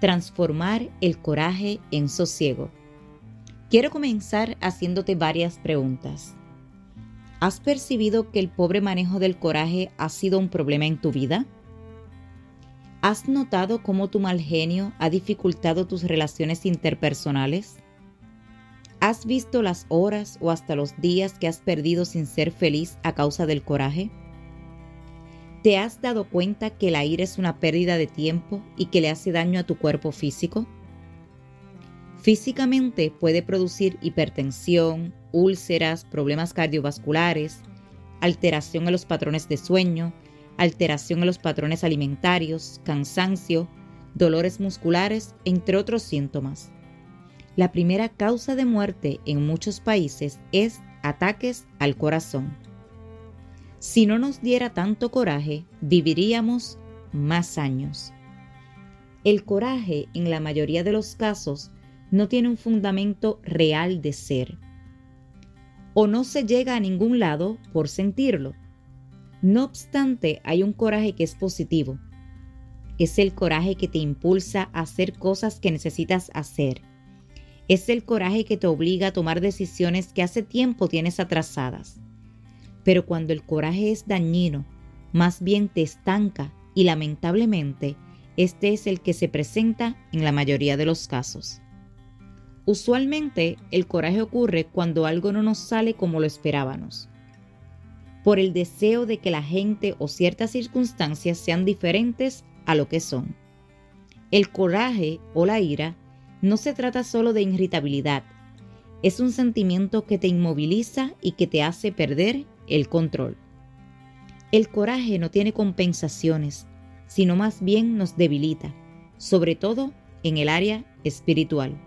transformar el coraje en sosiego. Quiero comenzar haciéndote varias preguntas. ¿Has percibido que el pobre manejo del coraje ha sido un problema en tu vida? ¿Has notado cómo tu mal genio ha dificultado tus relaciones interpersonales? ¿Has visto las horas o hasta los días que has perdido sin ser feliz a causa del coraje? ¿Te has dado cuenta que la ira es una pérdida de tiempo y que le hace daño a tu cuerpo físico? Físicamente puede producir hipertensión, úlceras, problemas cardiovasculares, alteración en los patrones de sueño, alteración en los patrones alimentarios, cansancio, dolores musculares, entre otros síntomas. La primera causa de muerte en muchos países es ataques al corazón. Si no nos diera tanto coraje, viviríamos más años. El coraje, en la mayoría de los casos, no tiene un fundamento real de ser. O no se llega a ningún lado por sentirlo. No obstante, hay un coraje que es positivo. Es el coraje que te impulsa a hacer cosas que necesitas hacer. Es el coraje que te obliga a tomar decisiones que hace tiempo tienes atrasadas. Pero cuando el coraje es dañino, más bien te estanca y lamentablemente este es el que se presenta en la mayoría de los casos. Usualmente el coraje ocurre cuando algo no nos sale como lo esperábamos, por el deseo de que la gente o ciertas circunstancias sean diferentes a lo que son. El coraje o la ira no se trata solo de irritabilidad, es un sentimiento que te inmoviliza y que te hace perder el control. El coraje no tiene compensaciones, sino más bien nos debilita, sobre todo en el área espiritual,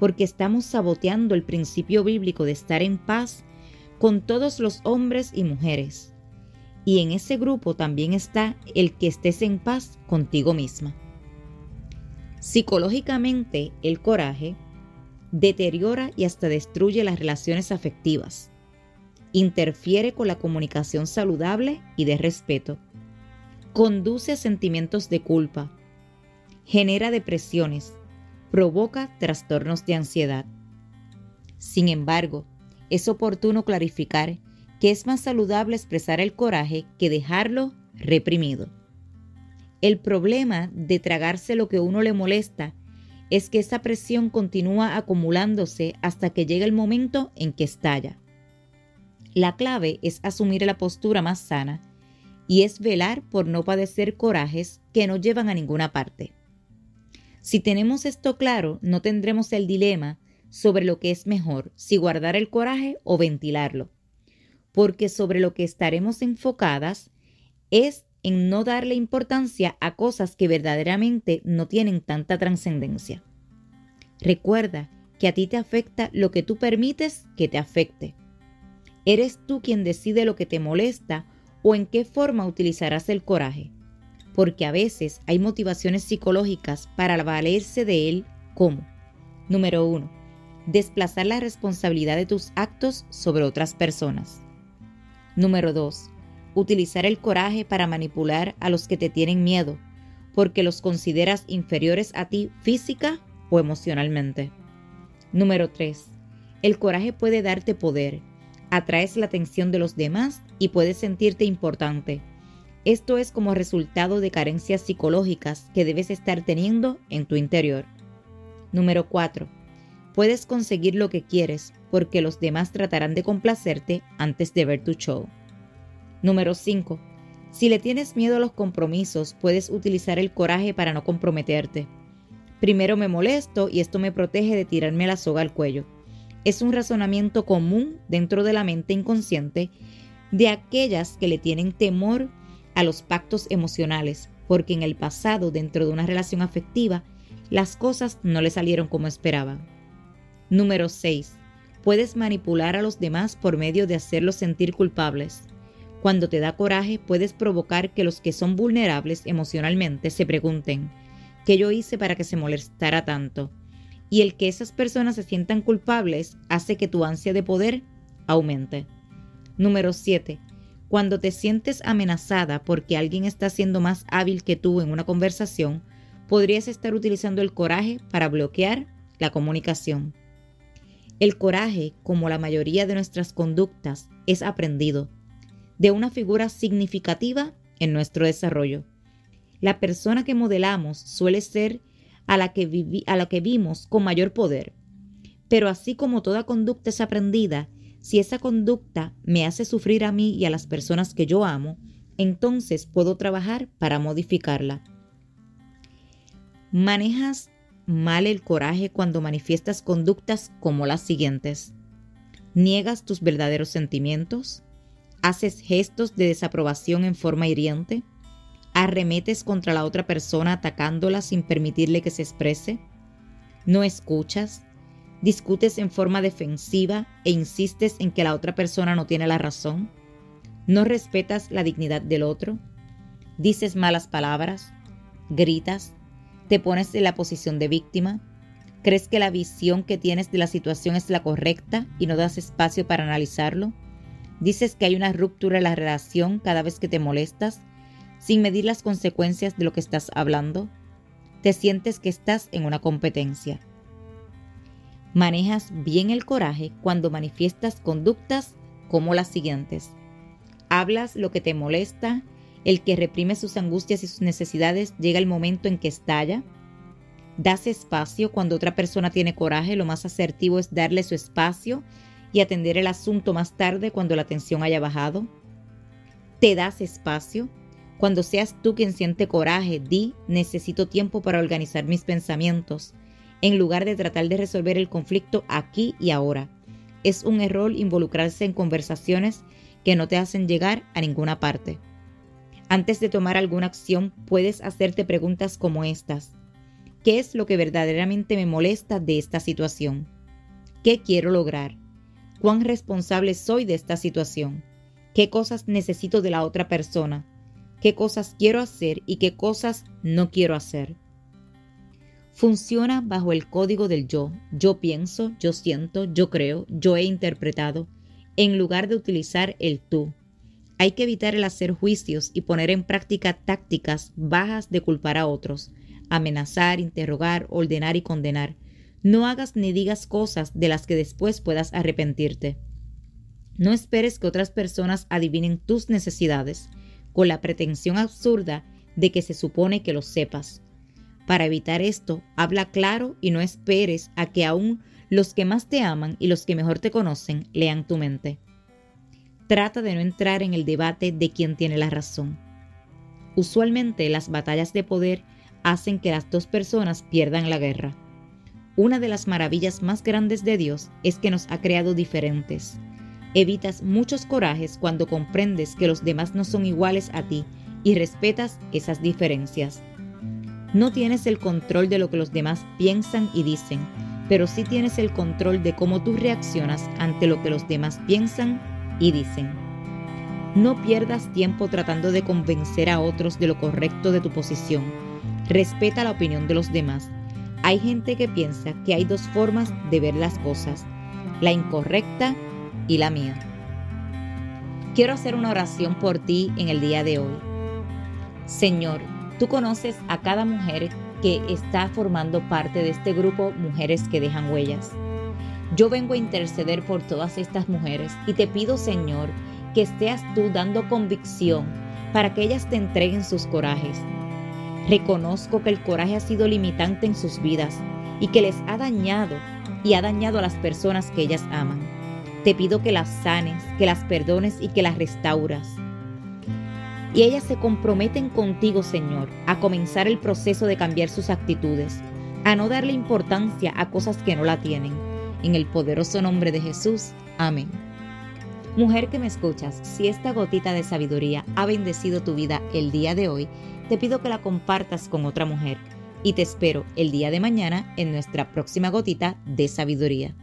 porque estamos saboteando el principio bíblico de estar en paz con todos los hombres y mujeres. Y en ese grupo también está el que estés en paz contigo misma. Psicológicamente, el coraje deteriora y hasta destruye las relaciones afectivas interfiere con la comunicación saludable y de respeto, conduce a sentimientos de culpa, genera depresiones, provoca trastornos de ansiedad. Sin embargo, es oportuno clarificar que es más saludable expresar el coraje que dejarlo reprimido. El problema de tragarse lo que uno le molesta es que esa presión continúa acumulándose hasta que llega el momento en que estalla. La clave es asumir la postura más sana y es velar por no padecer corajes que no llevan a ninguna parte. Si tenemos esto claro, no tendremos el dilema sobre lo que es mejor, si guardar el coraje o ventilarlo, porque sobre lo que estaremos enfocadas es en no darle importancia a cosas que verdaderamente no tienen tanta trascendencia. Recuerda que a ti te afecta lo que tú permites que te afecte Eres tú quien decide lo que te molesta o en qué forma utilizarás el coraje, porque a veces hay motivaciones psicológicas para valerse de él como, número uno, desplazar la responsabilidad de tus actos sobre otras personas. Número 2. Utilizar el coraje para manipular a los que te tienen miedo, porque los consideras inferiores a ti física o emocionalmente. Número 3. El coraje puede darte poder, atraes la atención de los demás y puedes sentirte importante. Esto es como resultado de carencias psicológicas que debes estar teniendo en tu interior. Número 4. Puedes conseguir lo que quieres porque los demás tratarán de complacerte antes de ver tu show. Número 5. Si le tienes miedo a los compromisos, puedes utilizar el coraje para no comprometerte. Primero me molesto y esto me protege de tirarme la soga al cuello es un razonamiento común dentro de la mente inconsciente de aquellas que le tienen temor a los pactos emocionales, porque en el pasado, dentro de una relación afectiva, las cosas no le salieron como esperaba. Número 6. Puedes manipular a los demás por medio de hacerlos sentir culpables. Cuando te da coraje, puedes provocar que los que son vulnerables emocionalmente se pregunten, ¿qué yo hice para que se molestara tanto? Y el que esas personas se sientan culpables hace que tu ansia de poder aumente. Número 7. Cuando te sientes amenazada porque alguien está siendo más hábil que tú en una conversación, podrías estar utilizando el coraje para bloquear la comunicación. El coraje, como la mayoría de nuestras conductas, es aprendido de una figura significativa en nuestro desarrollo. La persona que modelamos suele ser a la que, a la que vimos con mayor poder. Pero así como toda conducta es aprendida, si esa conducta me hace sufrir a mí y a las personas que yo amo, entonces puedo trabajar para modificarla. Manejas mal el coraje cuando manifiestas conductas como las siguientes. Niegas tus verdaderos sentimientos. Haces gestos de desaprobación en forma hiriente. Arremetes contra la otra persona atacándola sin permitirle que se exprese. No escuchas discutes en forma defensiva e insistes en que la otra persona no tiene la razón, no respetas la dignidad del otro, dices malas palabras, gritas, te pones en la posición de víctima, crees que la visión que tienes de la situación es la correcta y no das espacio para analizarlo, dices que hay una ruptura en la relación cada vez que te molestas, sin medir las consecuencias de lo que estás hablando, te sientes que estás en una competencia. Manejas bien el coraje cuando manifiestas conductas como las siguientes. Hablas lo que te molesta, el que reprime sus angustias y sus necesidades llega el momento en que estalla. Das espacio cuando otra persona tiene coraje, lo más asertivo es darle su espacio y atender el asunto más tarde cuando la tensión haya bajado. Te das espacio. Cuando seas tú quien siente coraje, di, necesito tiempo para organizar mis pensamientos en lugar de tratar de resolver el conflicto aquí y ahora. Es un error involucrarse en conversaciones que no te hacen llegar a ninguna parte. Antes de tomar alguna acción, puedes hacerte preguntas como estas. ¿Qué es lo que verdaderamente me molesta de esta situación? ¿Qué quiero lograr? ¿Cuán responsable soy de esta situación? ¿Qué cosas necesito de la otra persona? ¿Qué cosas quiero hacer y qué cosas no quiero hacer? funciona bajo el código del yo. Yo pienso, yo siento, yo creo, yo he interpretado, en lugar de utilizar el tú. Hay que evitar el hacer juicios y poner en práctica tácticas bajas de culpar a otros, amenazar, interrogar, ordenar y condenar. No hagas ni digas cosas de las que después puedas arrepentirte. No esperes que otras personas adivinen tus necesidades, con la pretensión absurda de que se supone que lo sepas. Para evitar esto, habla claro y no esperes a que aún los que más te aman y los que mejor te conocen lean tu mente. Trata de no entrar en el debate de quién tiene la razón. Usualmente las batallas de poder hacen que las dos personas pierdan la guerra. Una de las maravillas más grandes de Dios es que nos ha creado diferentes. Evitas muchos corajes cuando comprendes que los demás no son iguales a ti y respetas esas diferencias. No tienes el control de lo que los demás piensan y dicen, pero sí tienes el control de cómo tú reaccionas ante lo que los demás piensan y dicen. No pierdas tiempo tratando de convencer a otros de lo correcto de tu posición. Respeta la opinión de los demás. Hay gente que piensa que hay dos formas de ver las cosas, la incorrecta y la mía. Quiero hacer una oración por ti en el día de hoy. Señor, Tú conoces a cada mujer que está formando parte de este grupo Mujeres que dejan huellas. Yo vengo a interceder por todas estas mujeres y te pido, Señor, que seas tú dando convicción para que ellas te entreguen sus corajes. Reconozco que el coraje ha sido limitante en sus vidas y que les ha dañado y ha dañado a las personas que ellas aman. Te pido que las sanes, que las perdones y que las restauras y ellas se comprometen contigo, Señor, a comenzar el proceso de cambiar sus actitudes, a no darle importancia a cosas que no la tienen. En el poderoso nombre de Jesús. Amén. Mujer que me escuchas, si esta gotita de sabiduría ha bendecido tu vida el día de hoy, te pido que la compartas con otra mujer. y te espero el día de mañana en nuestra próxima gotita de sabiduría.